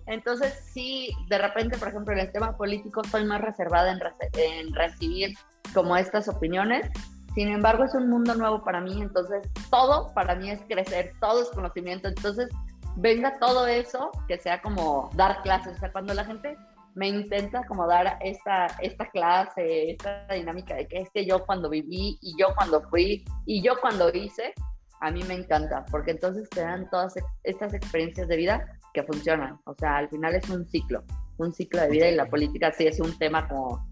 Entonces, sí, de repente, por ejemplo, en el tema político, soy más reservada en, en recibir como estas opiniones sin embargo, es un mundo nuevo para mí, entonces todo para mí es crecer, todo es conocimiento. Entonces, venga todo eso, que sea como dar clases. O sea, cuando la gente me intenta como dar esta, esta clase, esta dinámica de que es que yo cuando viví y yo cuando fui y yo cuando hice, a mí me encanta, porque entonces te dan todas estas experiencias de vida que funcionan. O sea, al final es un ciclo, un ciclo de vida y la política sí es un tema como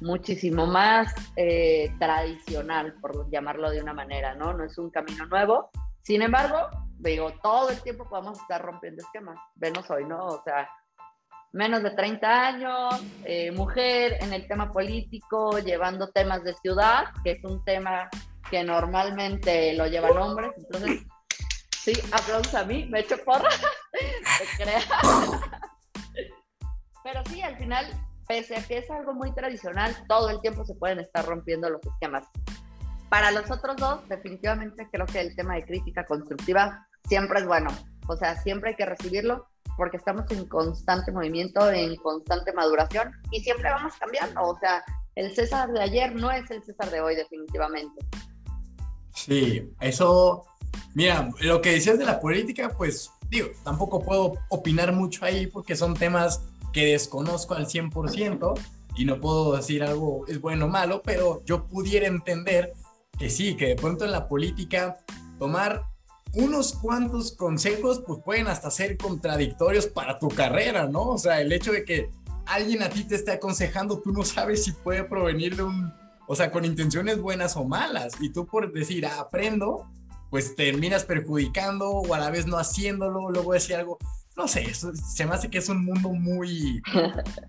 muchísimo más eh, tradicional, por llamarlo de una manera, ¿no? No es un camino nuevo. Sin embargo, digo, todo el tiempo podemos estar rompiendo esquemas. Venos hoy, ¿no? O sea, menos de 30 años, eh, mujer en el tema político, llevando temas de ciudad, que es un tema que normalmente lo llevan hombres. Entonces, sí, aplausos a mí, me echo porra, Pero sí, al final pese a que es algo muy tradicional, todo el tiempo se pueden estar rompiendo los esquemas. Para los otros dos, definitivamente creo que el tema de crítica constructiva siempre es bueno. O sea, siempre hay que recibirlo porque estamos en constante movimiento, en constante maduración y siempre vamos cambiando. O sea, el César de ayer no es el César de hoy, definitivamente. Sí, eso, mira, lo que decías de la política, pues digo, tampoco puedo opinar mucho ahí porque son temas que desconozco al 100% y no puedo decir algo es bueno o malo, pero yo pudiera entender que sí, que de pronto en la política tomar unos cuantos consejos pues pueden hasta ser contradictorios para tu carrera, ¿no? O sea, el hecho de que alguien a ti te esté aconsejando, tú no sabes si puede provenir de un, o sea, con intenciones buenas o malas, y tú por decir, ah, aprendo, pues terminas perjudicando o a la vez no haciéndolo, luego decir algo, no sé, se me hace que es un mundo muy,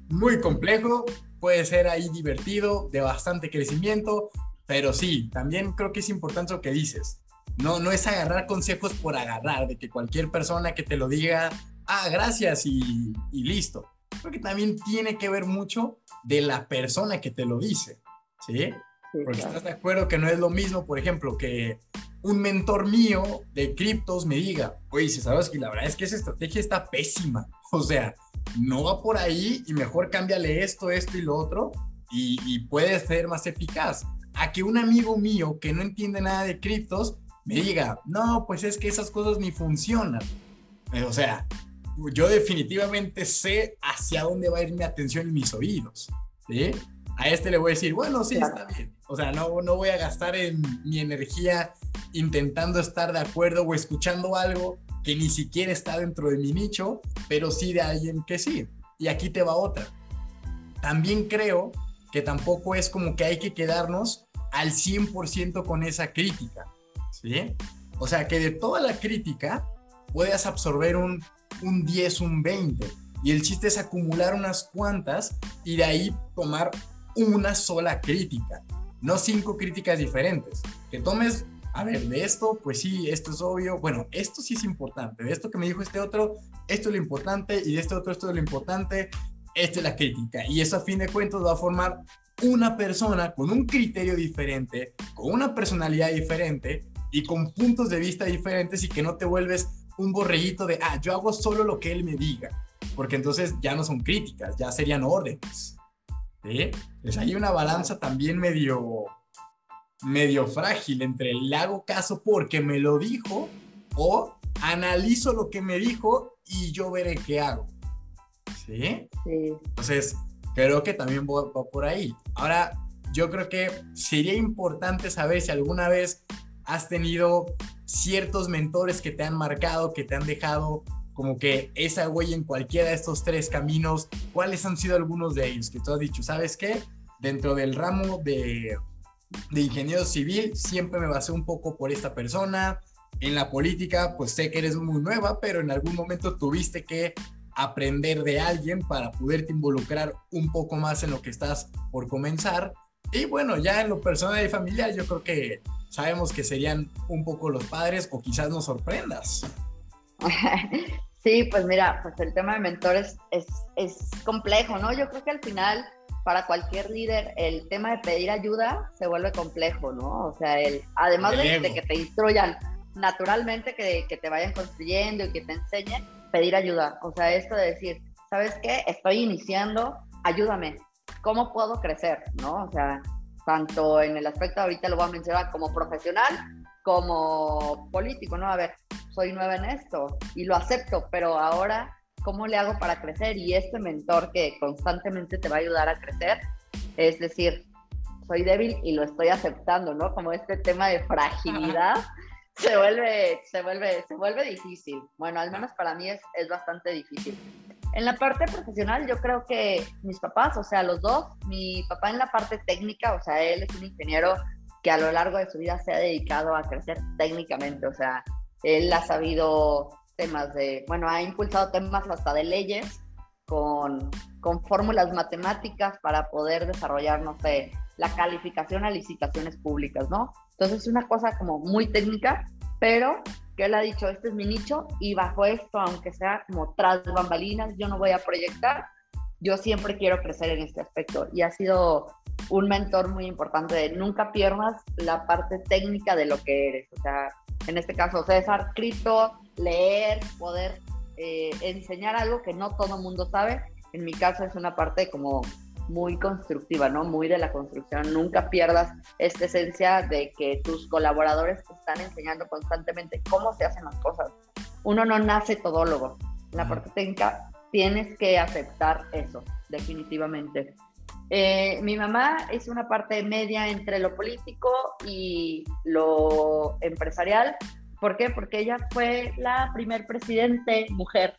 muy complejo, puede ser ahí divertido, de bastante crecimiento, pero sí, también creo que es importante lo que dices. No, no es agarrar consejos por agarrar, de que cualquier persona que te lo diga, ah, gracias y, listo. Creo que también tiene que ver mucho de la persona que te lo dice, ¿sí? Porque estás de acuerdo que no es lo mismo, por ejemplo, que un mentor mío de criptos me diga, oye, si sabes que la verdad es que esa estrategia está pésima. O sea, no va por ahí y mejor cámbiale esto, esto y lo otro y, y puede ser más eficaz. A que un amigo mío que no entiende nada de criptos me diga, no, pues es que esas cosas ni funcionan. Eh, o sea, yo definitivamente sé hacia dónde va a ir mi atención y mis oídos. ¿sí? A este le voy a decir, bueno, sí, está bien. O sea, no, no voy a gastar en mi energía intentando estar de acuerdo o escuchando algo que ni siquiera está dentro de mi nicho, pero sí de alguien que sí. Y aquí te va otra. también creo que tampoco es como que hay que quedarnos al 100% con esa crítica, ¿sí? O sea, que de toda la crítica puedas absorber un, un 10, un 20. Y el chiste es acumular unas cuantas y de ahí tomar una sola crítica, no cinco críticas diferentes. Que tomes, a ver, de esto, pues sí, esto es obvio. Bueno, esto sí es importante. De esto que me dijo este otro, esto es lo importante. Y de este otro, esto es lo importante. Esta es la crítica. Y eso a fin de cuentas va a formar una persona con un criterio diferente, con una personalidad diferente y con puntos de vista diferentes y que no te vuelves un borreguito de, ah, yo hago solo lo que él me diga, porque entonces ya no son críticas, ya serían órdenes. ¿Sí? Pues hay una balanza también medio, medio frágil entre le hago caso porque me lo dijo o analizo lo que me dijo y yo veré qué hago. ¿Sí? Sí. Entonces, creo que también va, por ahí. Ahora, yo creo que sería importante saber si alguna vez has tenido ciertos mentores que te han marcado, que te han dejado como que esa huella en cualquiera de estos tres caminos, ¿cuáles han sido algunos de ellos que tú has dicho? ¿Sabes qué? Dentro del ramo de, de ingeniero civil siempre me basé un poco por esta persona. En la política, pues sé que eres muy nueva, pero en algún momento tuviste que aprender de alguien para poderte involucrar un poco más en lo que estás por comenzar. Y bueno, ya en lo personal y familiar, yo creo que sabemos que serían un poco los padres o quizás nos sorprendas. Sí, pues mira, pues el tema de mentores es, es complejo, ¿no? Yo creo que al final, para cualquier líder, el tema de pedir ayuda se vuelve complejo, ¿no? O sea, el, además de, de, que te instruyan naturalmente, que, que te vayan construyendo y que te enseñen, pedir ayuda. O sea, esto de decir, ¿sabes qué? Estoy iniciando, ayúdame. ¿Cómo puedo crecer? ¿No? O sea, tanto en el aspecto, ahorita lo voy a mencionar, como profesional, como político, ¿no? A ver, soy nueva en esto y lo acepto, pero ahora, ¿cómo le hago para crecer? Y este mentor que constantemente te va a ayudar a crecer, es decir, soy débil y lo estoy aceptando, ¿no? Como este tema de fragilidad se vuelve, se vuelve, se vuelve difícil. Bueno, al menos para mí es, es bastante difícil. En la parte profesional, yo creo que mis papás, o sea, los dos, mi papá en la parte técnica, o sea, él es un ingeniero que a lo largo de su vida se ha dedicado a crecer técnicamente, o sea, él ha sabido temas de, bueno, ha impulsado temas hasta de leyes con, con fórmulas matemáticas para poder desarrollar, no sé, la calificación a licitaciones públicas, ¿no? Entonces es una cosa como muy técnica, pero que él ha dicho, este es mi nicho y bajo esto, aunque sea como tras bambalinas, yo no voy a proyectar, yo siempre quiero crecer en este aspecto y ha sido un mentor muy importante de nunca pierdas la parte técnica de lo que eres, o sea, en este caso César, cripto, leer, poder eh, enseñar algo que no todo el mundo sabe, en mi caso es una parte como muy constructiva, ¿no? Muy de la construcción. Nunca pierdas esta esencia de que tus colaboradores te están enseñando constantemente cómo se hacen las cosas. Uno no nace todólogo. La parte técnica tienes que aceptar eso, definitivamente. Eh, mi mamá es una parte media entre lo político y lo empresarial. ¿Por qué? Porque ella fue la primer presidente mujer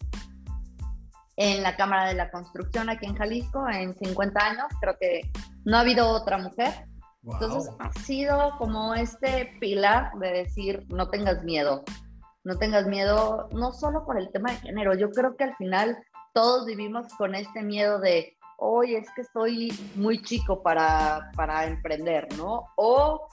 en la Cámara de la Construcción aquí en Jalisco en 50 años. Creo que no ha habido otra mujer. Entonces ha sido como este pilar de decir, no tengas miedo, no tengas miedo, no solo por el tema de género, yo creo que al final todos vivimos con este miedo de, hoy es que estoy muy chico para, para emprender, ¿no? O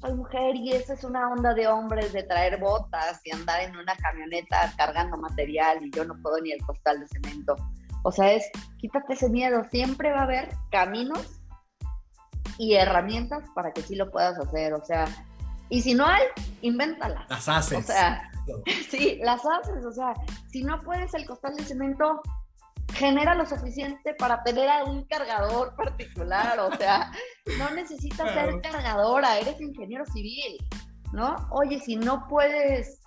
soy mujer y esa es una onda de hombres de traer botas y andar en una camioneta cargando material y yo no puedo ni el costal de cemento. O sea, es quítate ese miedo, siempre va a haber caminos y herramientas para que sí lo puedas hacer, o sea, y si no hay, invéntalas. Las haces. O sea, sí, las haces, o sea, si no puedes el costal de cemento, genera lo suficiente para tener a un cargador particular, o sea, no necesitas ser cargadora, eres ingeniero civil, ¿no? Oye, si no puedes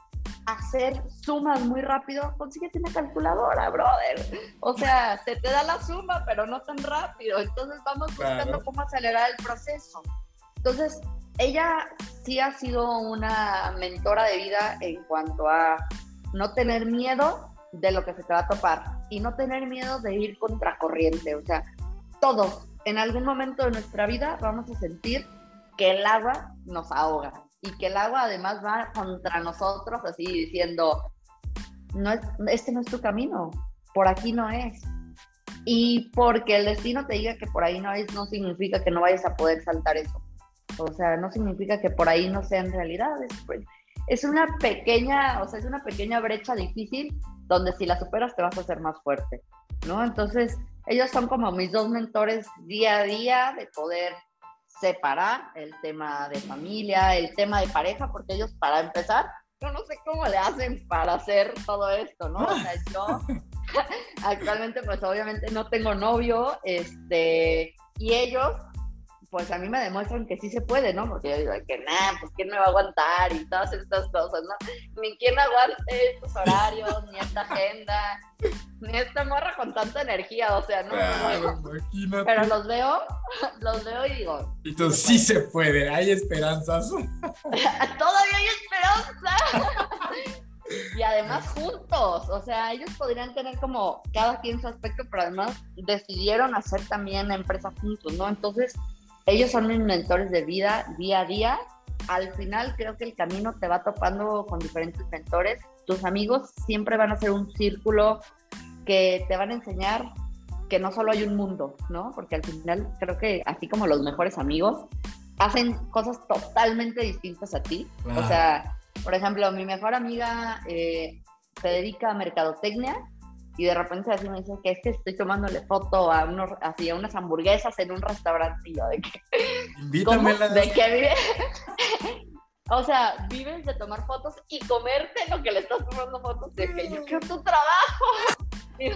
hacer sumas muy rápido, consíguete una calculadora, brother. O sea, se te da la suma, pero no tan rápido. Entonces vamos buscando cómo acelerar el proceso. Entonces, ella sí ha sido una mentora de vida en cuanto a no tener miedo de lo que se te va a topar y no tener miedo de ir contracorriente. O sea, todos, en algún momento de nuestra vida vamos a sentir que el agua nos ahoga y que el agua además va contra nosotros así diciendo, no es, este no es tu camino, por aquí no es. Y porque el destino te diga que por ahí no es, no significa que no vayas a poder saltar eso. O sea, no significa que por ahí no sea en realidad. Es, una pequeña, o sea, es una pequeña brecha difícil donde si la superas te vas a hacer más fuerte, ¿no? Entonces, ellos son como mis dos mentores día a día de poder separar el tema de familia, el tema de pareja, porque ellos para empezar, yo no sé cómo le hacen para hacer todo esto, ¿no? Yo actualmente pues obviamente no tengo novio, este, y ellos pues a mí me demuestran que sí se puede, ¿no? Porque yo digo que nada, pues quién me va a aguantar y todas estas cosas, ¿no? Ni quién aguante estos horarios, ni esta agenda, ni esta morra con tanta energía, o sea, no. no, Pero los veo, los veo y digo. Entonces sí se puede, hay esperanzas. Todavía hay esperanza. y además juntos, o sea, ellos podrían tener como cada quien su aspecto, pero además decidieron hacer también la empresa juntos, ¿no? Entonces, ellos son mis mentores de vida día a día. Al final creo que el camino te va topando con diferentes mentores. Tus amigos siempre van a ser un círculo que te van a enseñar que no solo hay un mundo, ¿no? Porque al final creo que así como los mejores amigos hacen cosas totalmente distintas a ti. O sea, por ejemplo, mi mejor amiga eh, se dedica a mercadotecnia y de repente así me dice que es que estoy tomándole foto a unos así a unas hamburguesas en un restaurantillo de que invítame de que vive o sea vives de tomar fotos y comerte lo que le estás tomando fotos de que yo quiero tu trabajo. Digo,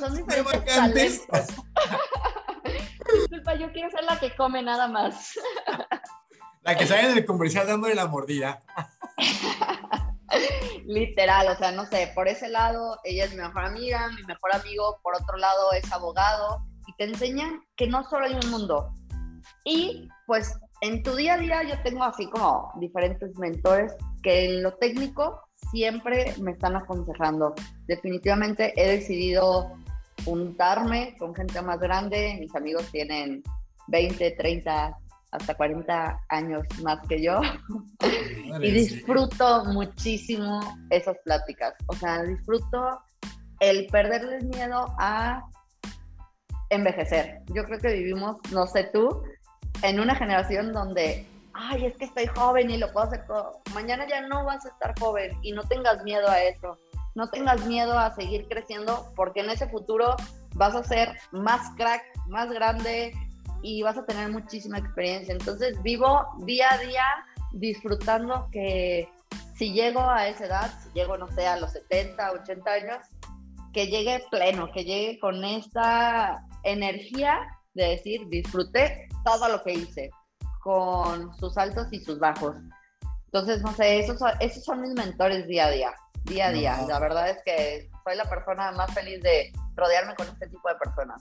son diferentes disculpa yo quiero ser la que come nada más. La que sale en el comercial dándole la mordida Literal, o sea, no sé, por ese lado ella es mi mejor amiga, mi mejor amigo, por otro lado es abogado, y te enseñan que no solo hay un mundo. Y pues en tu día a día yo tengo así como diferentes mentores que en lo técnico siempre me están aconsejando. Definitivamente he decidido juntarme con gente más grande, mis amigos tienen 20, 30, hasta 40 años más que yo y disfruto muchísimo esas pláticas. O sea, disfruto el perderles miedo a envejecer. Yo creo que vivimos, no sé tú, en una generación donde, ay, es que estoy joven y lo puedo hacer todo. Mañana ya no vas a estar joven y no tengas miedo a eso. No tengas miedo a seguir creciendo porque en ese futuro vas a ser más crack, más grande, y vas a tener muchísima experiencia. Entonces vivo día a día disfrutando que si llego a esa edad, si llego, no sé, a los 70, 80 años, que llegue pleno, que llegue con esta energía de decir, disfruté todo lo que hice, con sus altos y sus bajos. Entonces, no sé, esos son, esos son mis mentores día a día, día a día. La verdad es que soy la persona más feliz de rodearme con este tipo de personas.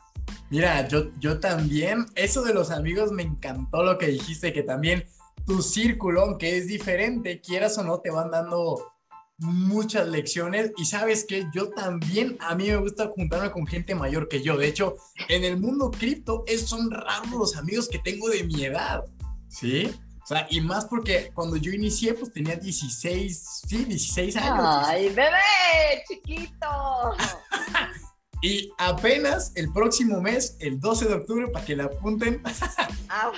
Mira, yo, yo también, eso de los amigos me encantó lo que dijiste, que también tu círculo, aunque es diferente, quieras o no, te van dando muchas lecciones y sabes que yo también, a mí me gusta juntarme con gente mayor que yo. De hecho, en el mundo cripto es, son raros los amigos que tengo de mi edad, ¿sí? O sea, y más porque cuando yo inicié, pues tenía 16, sí, 16 años. ¡Ay, bebé! ¡Chiquito! Y apenas el próximo mes, el 12 de octubre, para que la apunten, ah,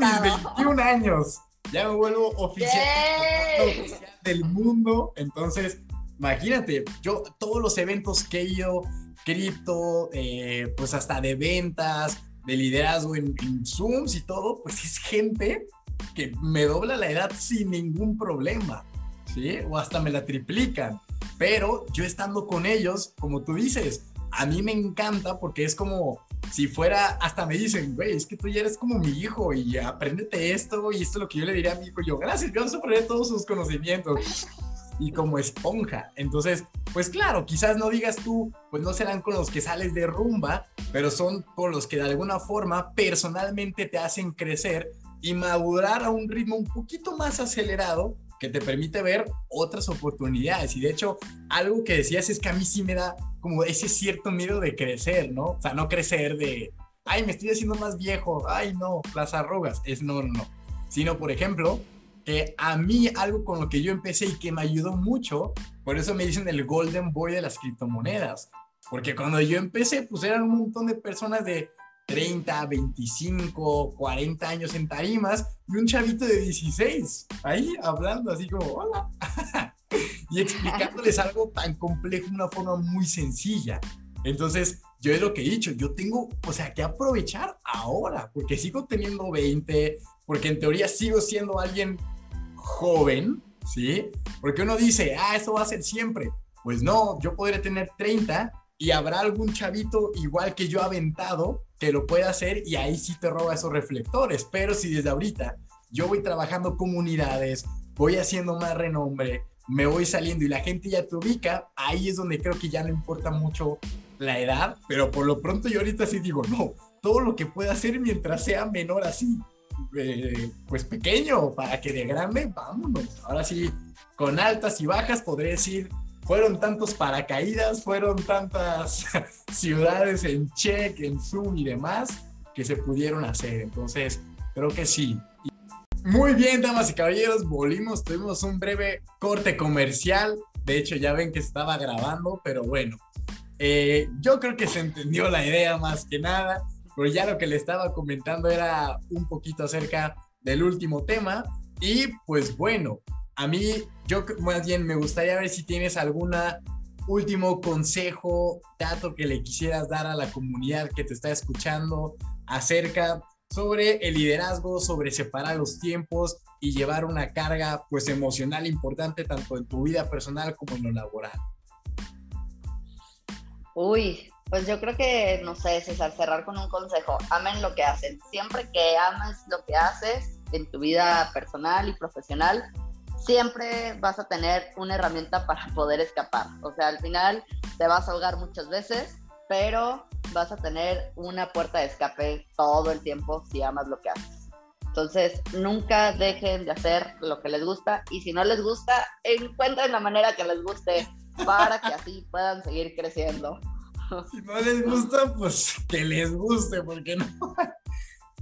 mis 21 años. Ya me vuelvo oficial, del mundo. Entonces, imagínate, yo todos los eventos que he ido, cripto, eh, pues hasta de ventas, de liderazgo en, en Zooms y todo, pues es gente que me dobla la edad sin ningún problema, ¿sí? O hasta me la triplican. Pero yo estando con ellos, como tú dices, a mí me encanta porque es como si fuera, hasta me dicen, güey, es que tú ya eres como mi hijo y apréndete esto y esto es lo que yo le diría a mi hijo. Yo, gracias, yo aprender todos sus conocimientos y como esponja. Entonces, pues claro, quizás no digas tú, pues no serán con los que sales de rumba, pero son con los que de alguna forma personalmente te hacen crecer y madurar a un ritmo un poquito más acelerado que te permite ver otras oportunidades. Y de hecho, algo que decías es que a mí sí me da como ese cierto miedo de crecer, ¿no? O sea, no crecer de, ay, me estoy haciendo más viejo, ay, no, las arrugas, es no, no, no. Sino, por ejemplo, que a mí algo con lo que yo empecé y que me ayudó mucho, por eso me dicen el golden boy de las criptomonedas. Porque cuando yo empecé, pues eran un montón de personas de 30, 25, 40 años en tarimas y un chavito de 16 ahí hablando así como, hola. y explicándoles algo tan complejo de una forma muy sencilla. Entonces, yo es lo que he dicho, yo tengo, o sea, que aprovechar ahora, porque sigo teniendo 20, porque en teoría sigo siendo alguien joven, ¿sí? Porque uno dice, ah, eso va a ser siempre. Pues no, yo podré tener 30 y habrá algún chavito igual que yo aventado que lo pueda hacer y ahí sí te roba esos reflectores. Pero si desde ahorita yo voy trabajando comunidades, voy haciendo más renombre, me voy saliendo y la gente ya te ubica, ahí es donde creo que ya no importa mucho la edad, pero por lo pronto yo ahorita sí digo, no, todo lo que pueda hacer mientras sea menor así, eh, pues pequeño, para que de grande, vámonos. Ahora sí, con altas y bajas podré decir, fueron tantos paracaídas, fueron tantas ciudades en check, en Zoom y demás que se pudieron hacer. Entonces, creo que sí. Muy bien, damas y caballeros, volvimos, tuvimos un breve corte comercial. De hecho, ya ven que estaba grabando, pero bueno, eh, yo creo que se entendió la idea más que nada, pero ya lo que le estaba comentando era un poquito acerca del último tema. Y pues bueno, a mí, yo más bien me gustaría ver si tienes alguna último consejo, dato que le quisieras dar a la comunidad que te está escuchando acerca sobre el liderazgo, sobre separar los tiempos y llevar una carga pues emocional importante tanto en tu vida personal como en lo laboral. Uy, pues yo creo que, no sé, César, cerrar con un consejo. Amen lo que hacen. Siempre que ames lo que haces en tu vida personal y profesional, siempre vas a tener una herramienta para poder escapar. O sea, al final te vas a ahogar muchas veces, pero vas a tener una puerta de escape todo el tiempo si amas lo que haces. Entonces, nunca dejen de hacer lo que les gusta y si no les gusta, encuentren la manera que les guste para que así puedan seguir creciendo. Si no les gusta, pues que les guste, porque no.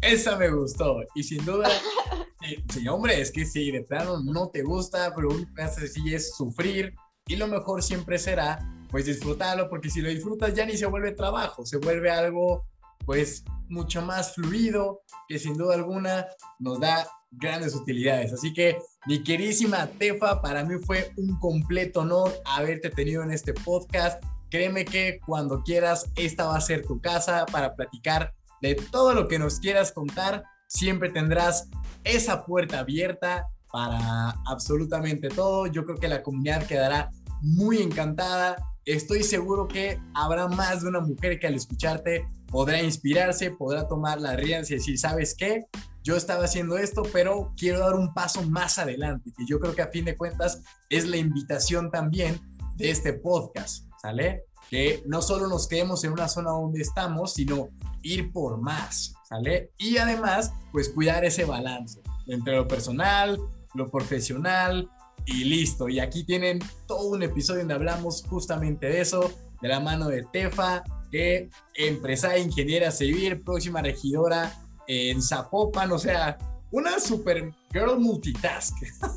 Esa me gustó. Y sin duda, sí, hombre, es que si de plano no te gusta, pero un haces así es sufrir. Y lo mejor siempre será pues disfrutarlo, porque si lo disfrutas ya ni se vuelve trabajo, se vuelve algo pues mucho más fluido, que sin duda alguna nos da grandes utilidades. Así que mi querísima Tefa, para mí fue un completo honor haberte tenido en este podcast. Créeme que cuando quieras, esta va a ser tu casa para platicar de todo lo que nos quieras contar. Siempre tendrás esa puerta abierta para absolutamente todo. Yo creo que la comunidad quedará muy encantada estoy seguro que habrá más de una mujer que al escucharte podrá inspirarse, podrá tomar la rienda y decir, ¿sabes qué? Yo estaba haciendo esto, pero quiero dar un paso más adelante, que yo creo que a fin de cuentas es la invitación también de este podcast, ¿sale? Que no solo nos quedemos en una zona donde estamos, sino ir por más, ¿sale? Y además, pues cuidar ese balance entre lo personal, lo profesional, y listo. Y aquí tienen todo un episodio donde hablamos justamente de eso, de la mano de Tefa, que empresaria ingeniera civil, próxima regidora en Zapopan, o sea, una super girl multitask.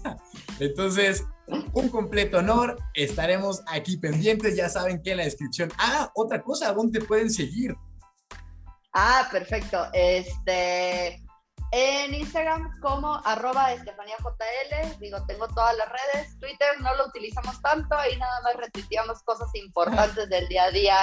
Entonces, un completo honor. Estaremos aquí pendientes. Ya saben que en la descripción. Ah, otra cosa, ¿dónde pueden seguir? Ah, perfecto. Este, en Instagram como arroba digo, tengo todas las redes, Twitter no lo utilizamos tanto, ahí nada más retuiteamos cosas importantes del día a día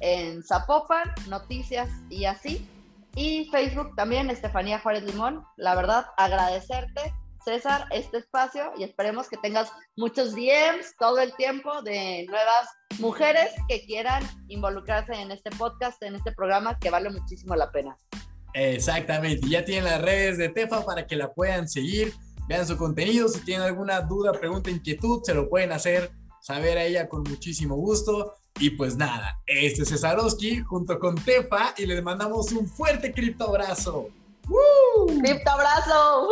en Zapopan, noticias y así. Y Facebook también, Estefanía Juárez Limón, la verdad, agradecerte, César, este espacio y esperemos que tengas muchos DMs todo el tiempo de nuevas mujeres que quieran involucrarse en este podcast, en este programa que vale muchísimo la pena. Exactamente, ya tienen las redes de Tefa para que la puedan seguir, vean su contenido, si tienen alguna duda, pregunta, inquietud, se lo pueden hacer saber a ella con muchísimo gusto. Y pues nada, este es Cesarowski junto con Tefa y les mandamos un fuerte criptoabrazo. ¡Criptoabrazo!